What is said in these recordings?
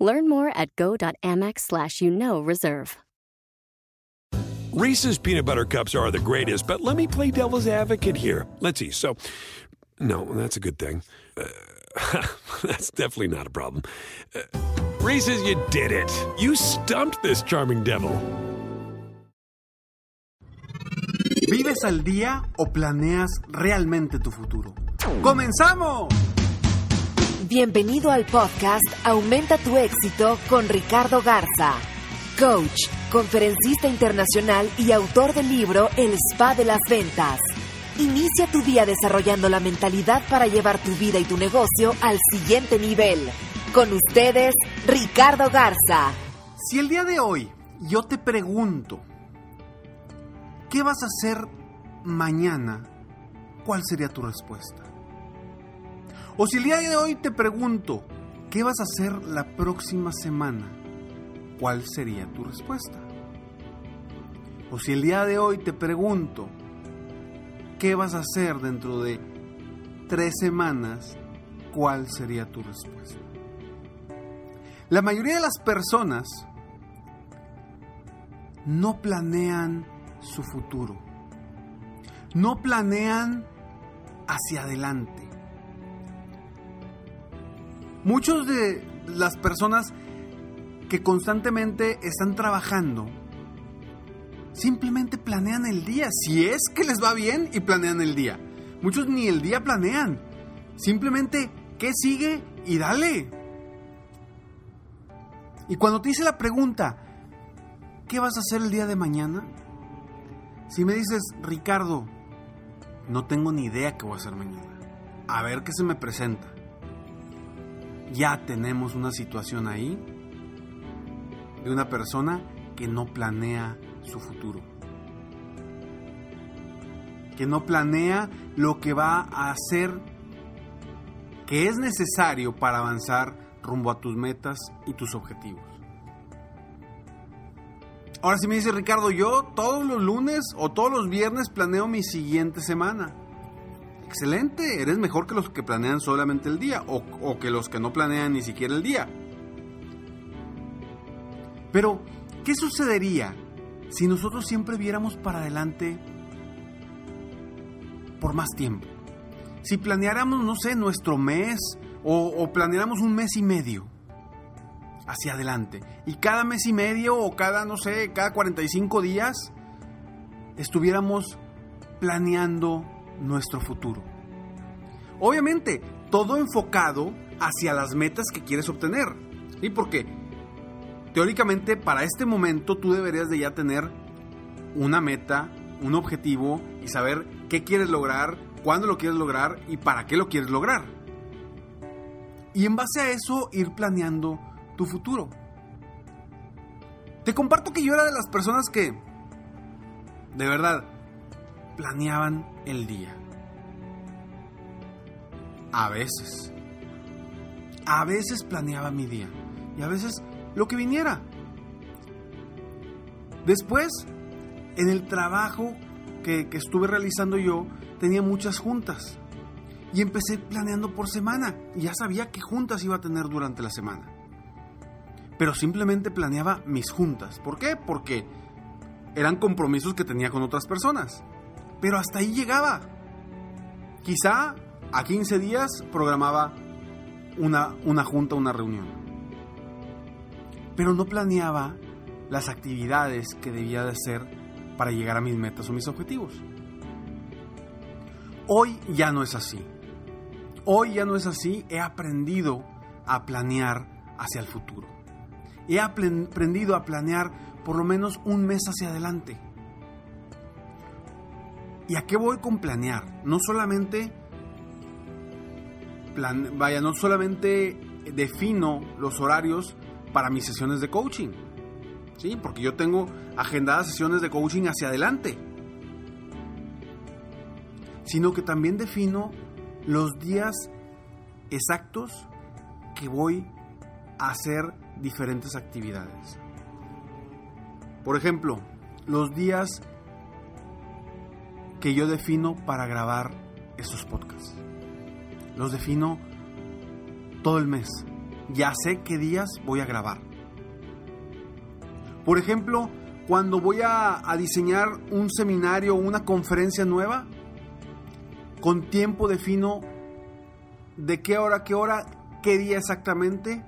Learn more at go.amex slash you know reserve. Reese's peanut butter cups are the greatest, but let me play devil's advocate here. Let's see. So, no, that's a good thing. Uh, that's definitely not a problem. Uh, Reese's, you did it. You stumped this charming devil. ¿Vives al día o planeas realmente tu futuro? ¡Comenzamos! Bienvenido al podcast Aumenta tu éxito con Ricardo Garza, coach, conferencista internacional y autor del libro El Spa de las Ventas. Inicia tu día desarrollando la mentalidad para llevar tu vida y tu negocio al siguiente nivel. Con ustedes, Ricardo Garza. Si el día de hoy yo te pregunto, ¿qué vas a hacer mañana? ¿Cuál sería tu respuesta? O si el día de hoy te pregunto, ¿qué vas a hacer la próxima semana? ¿Cuál sería tu respuesta? O si el día de hoy te pregunto, ¿qué vas a hacer dentro de tres semanas? ¿Cuál sería tu respuesta? La mayoría de las personas no planean su futuro. No planean hacia adelante. Muchos de las personas que constantemente están trabajando simplemente planean el día, si es que les va bien y planean el día. Muchos ni el día planean, simplemente qué sigue y dale. Y cuando te hice la pregunta, ¿qué vas a hacer el día de mañana? Si me dices, Ricardo, no tengo ni idea qué voy a hacer mañana. A ver qué se me presenta ya tenemos una situación ahí de una persona que no planea su futuro. Que no planea lo que va a hacer que es necesario para avanzar rumbo a tus metas y tus objetivos. Ahora si me dice Ricardo, yo todos los lunes o todos los viernes planeo mi siguiente semana excelente, eres mejor que los que planean solamente el día o, que los que no planean ni siquiera el día. Pero, ¿qué sucedería si nosotros siempre viéramos para adelante por más tiempo? Si planeáramos, no sé, nuestro mes o, planeáramos un mes y medio hacia adelante y cada mes y medio o cada, no sé, cada 45 días estuviéramos planeando nuestro futuro. Obviamente, todo enfocado hacia las metas que quieres obtener. ¿Y por qué? Teóricamente, para este momento tú deberías de ya tener una meta, un objetivo y saber qué quieres lograr, cuándo lo quieres lograr y para qué lo quieres lograr. Y en base a eso ir planeando tu futuro. Te comparto que yo era de las personas que, de verdad, planeaban el día. A veces. A veces planeaba mi día. Y a veces lo que viniera. Después, en el trabajo que, estuve realizando yo, tenía muchas juntas. Y empecé planeando por semana. Y ya sabía qué juntas iba a tener durante la semana. Pero simplemente planeaba mis juntas. ¿Por qué? Porque eran compromisos que tenía con otras personas. Pero hasta ahí llegaba. Quizá a 15 días programaba una, una junta, una reunión. Pero no planeaba las actividades que debía de hacer para llegar a mis metas o mis objetivos. Hoy ya no es así. Hoy ya no es así. He aprendido a planear hacia el futuro. He aprendido a planear por lo menos un mes hacia adelante. ¿Y a qué voy con planear? No solamente vaya, no solamente defino los horarios para mis sesiones de coaching, ¿Sí? Porque yo tengo agendadas sesiones de coaching hacia adelante. Sino que también defino los días exactos que voy a hacer diferentes actividades. Por ejemplo, los días que yo defino para grabar estos podcasts. Los defino todo el mes. Ya sé qué días voy a grabar. Por ejemplo, cuando voy a, diseñar un seminario o una conferencia nueva, con tiempo defino de qué hora, qué hora, qué día exactamente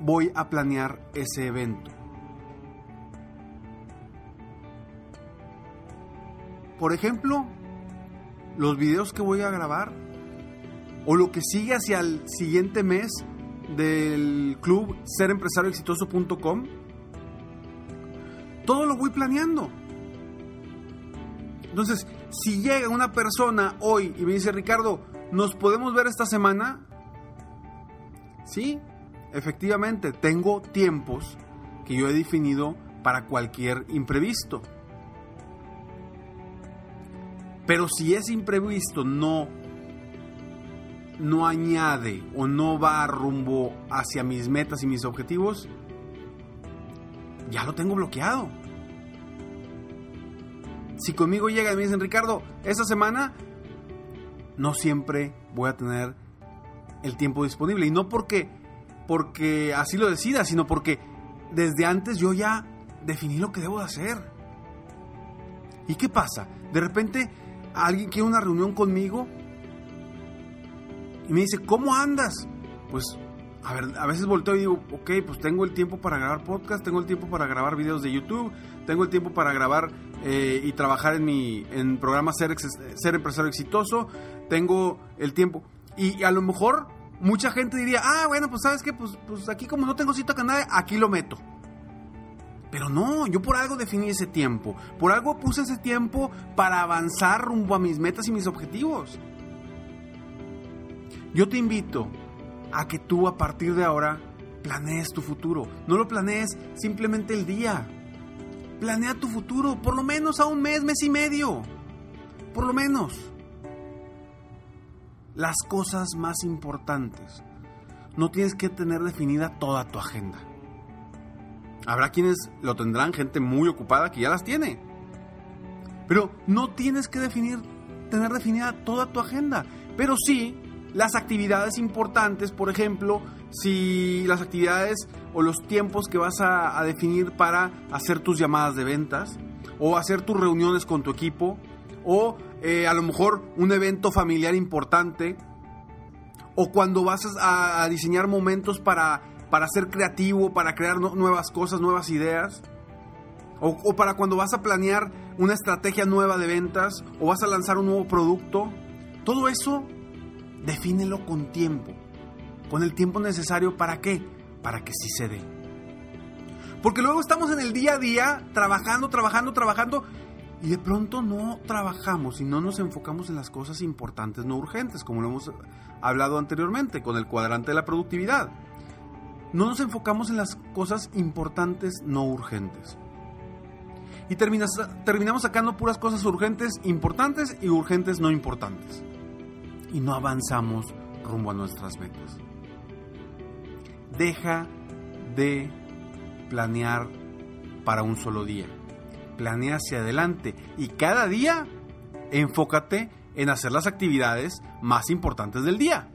voy a planear ese evento. Por ejemplo, los videos que voy a grabar o lo que sigue hacia el siguiente mes del club serempresarioexitoso.com. Todo lo voy planeando. Entonces, si llega una persona hoy y me dice, Ricardo, ¿nos podemos ver esta semana? Sí, efectivamente, tengo tiempos que yo he definido para cualquier imprevisto. Pero si ese imprevisto no no añade o no va rumbo hacia mis metas y mis objetivos, ya lo tengo bloqueado. Si conmigo llega y me dicen, Ricardo, esta semana no siempre voy a tener el tiempo disponible. Y no porque, porque así lo decida, sino porque desde antes yo ya definí lo que debo de hacer. ¿Y qué pasa? De repente alguien quiere una reunión conmigo y me dice, ¿cómo andas? Pues, a ver, a veces volteo y digo, ok, pues tengo el tiempo para grabar podcast, tengo el tiempo para grabar videos de YouTube, tengo el tiempo para grabar eh, y trabajar en mi en programa Ser, Ser Empresario Exitoso, tengo el tiempo. Y, a lo mejor mucha gente diría, ah, bueno, pues sabes que, pues, pues aquí como no tengo cita con nadie, aquí lo meto. Pero no, yo por algo definí ese tiempo, por algo puse ese tiempo para avanzar rumbo a mis metas y mis objetivos. Yo te invito a que tú a partir de ahora planees tu futuro. No lo planees simplemente el día. Planea tu futuro, por lo menos a un mes, mes y medio. Por lo menos. Las cosas más importantes. No tienes que tener definida toda tu agenda. Habrá quienes lo tendrán, gente muy ocupada que ya las tiene. Pero no tienes que definir, tener definida toda tu agenda. Pero sí las actividades importantes, por ejemplo, si las actividades o los tiempos que vas a, definir para hacer tus llamadas de ventas o hacer tus reuniones con tu equipo o eh, a lo mejor un evento familiar importante o cuando vas a, diseñar momentos para, para ser creativo, para crear nuevas cosas, nuevas ideas. O, para cuando vas a planear una estrategia nueva de ventas o vas a lanzar un nuevo producto. Todo eso defínelo con tiempo, con el tiempo necesario para qué, para que sí se dé. Porque luego estamos en el día a día trabajando, trabajando, trabajando y de pronto no trabajamos y no nos enfocamos en las cosas importantes, no urgentes, como lo hemos hablado anteriormente con el cuadrante de la productividad. No nos enfocamos en las cosas importantes, no urgentes. Y terminamos sacando puras cosas urgentes, importantes y urgentes, no importantes y no avanzamos rumbo a nuestras metas. Deja de planear para un solo día. Planea hacia adelante y cada día enfócate en hacer las actividades más importantes del día.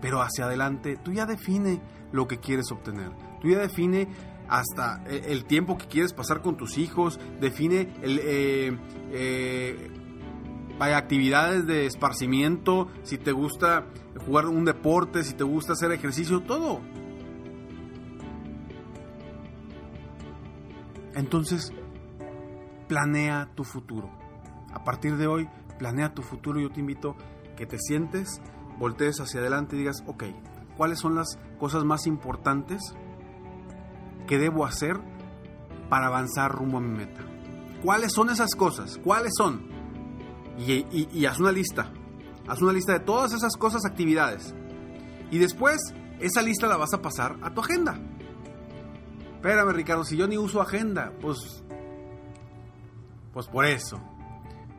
Pero hacia adelante, tú ya define lo que quieres obtener. Tú ya define hasta el tiempo que quieres pasar con tus hijos, define el, eh, eh, hay actividades de esparcimiento, si te gusta jugar un deporte, si te gusta hacer ejercicio, todo. Entonces, planea tu futuro. A partir de hoy, planea tu futuro. Yo te invito que te sientes, voltees hacia adelante y digas, ok, ¿cuáles son las cosas más importantes que debo hacer para avanzar rumbo a mi meta? ¿Cuáles son esas cosas? ¿Cuáles son? y, haz una lista. Haz una lista de todas esas cosas, actividades. Y después, esa lista la vas a pasar a tu agenda. Espérame, Ricardo, si yo ni uso agenda, pues. Pues por eso.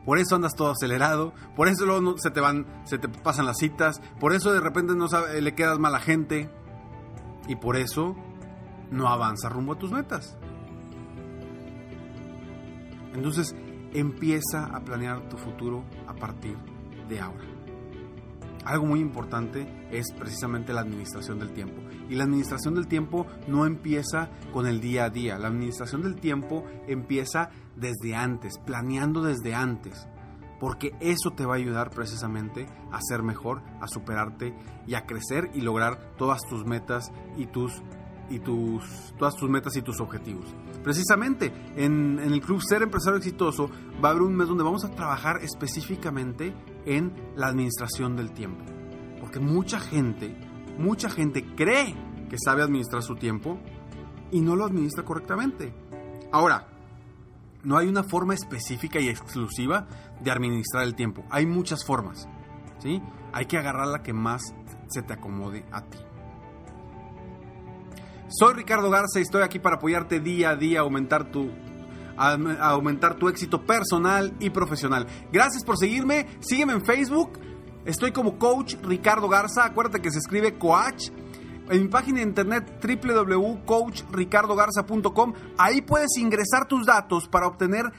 Por eso andas todo acelerado, por eso luego no- se te van, se te pasan las citas, por eso de repente no sabe- le quedas mal a gente y por eso no avanzas rumbo a tus metas. Entonces, empieza a planear tu futuro a partir de ahora. Algo muy importante es precisamente la administración del tiempo. Y la administración del tiempo no empieza con el día a día. La administración del tiempo empieza desde antes, planeando desde antes. Porque eso te va a ayudar precisamente a ser mejor, a superarte y a crecer y lograr todas tus metas y tus y tus, todas tus metas y tus objetivos. Precisamente en, en el Club Ser Empresario Exitoso va a haber un mes donde vamos a trabajar específicamente en la administración del tiempo. Porque mucha gente, mucha gente cree que sabe administrar su tiempo y no lo administra correctamente. Ahora, no hay una forma específica y exclusiva de administrar el tiempo. Hay muchas formas. ¿sí? Hay que agarrar la que más se te acomode a ti. Soy Ricardo Garza y estoy aquí para apoyarte día a día a aumentar tu a aumentar tu éxito personal y profesional. Gracias por seguirme, sígueme en Facebook. Estoy como coach Ricardo Garza, acuérdate que se escribe coach. En mi página de internet www.coachricardogarza.com, ahí puedes ingresar tus datos para obtener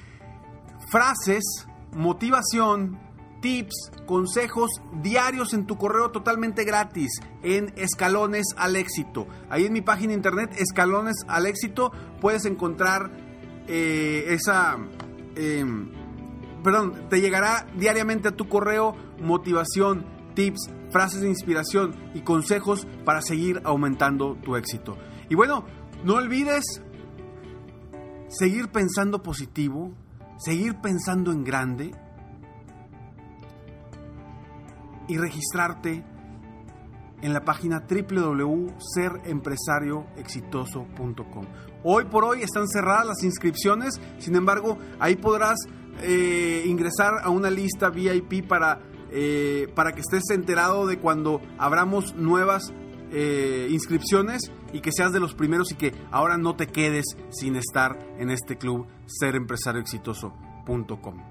frases, motivación, tips, consejos diarios en tu correo totalmente gratis en Escalones al Éxito. Ahí en mi página internet, Escalones al Éxito, puedes encontrar eh, esa... eh, perdón, te llegará diariamente a tu correo motivación, tips, frases de inspiración y consejos para seguir aumentando tu éxito. Y bueno, no olvides seguir pensando positivo, seguir pensando en grande y registrarte en la página www.serempresarioexitoso.com. Hoy por hoy están cerradas las inscripciones, sin embargo, ahí podrás eh, ingresar a una lista VIP para, eh, para que estés enterado de cuando abramos nuevas eh, inscripciones y que seas de los primeros y que ahora no te quedes sin estar en este club serempresarioexitoso.com.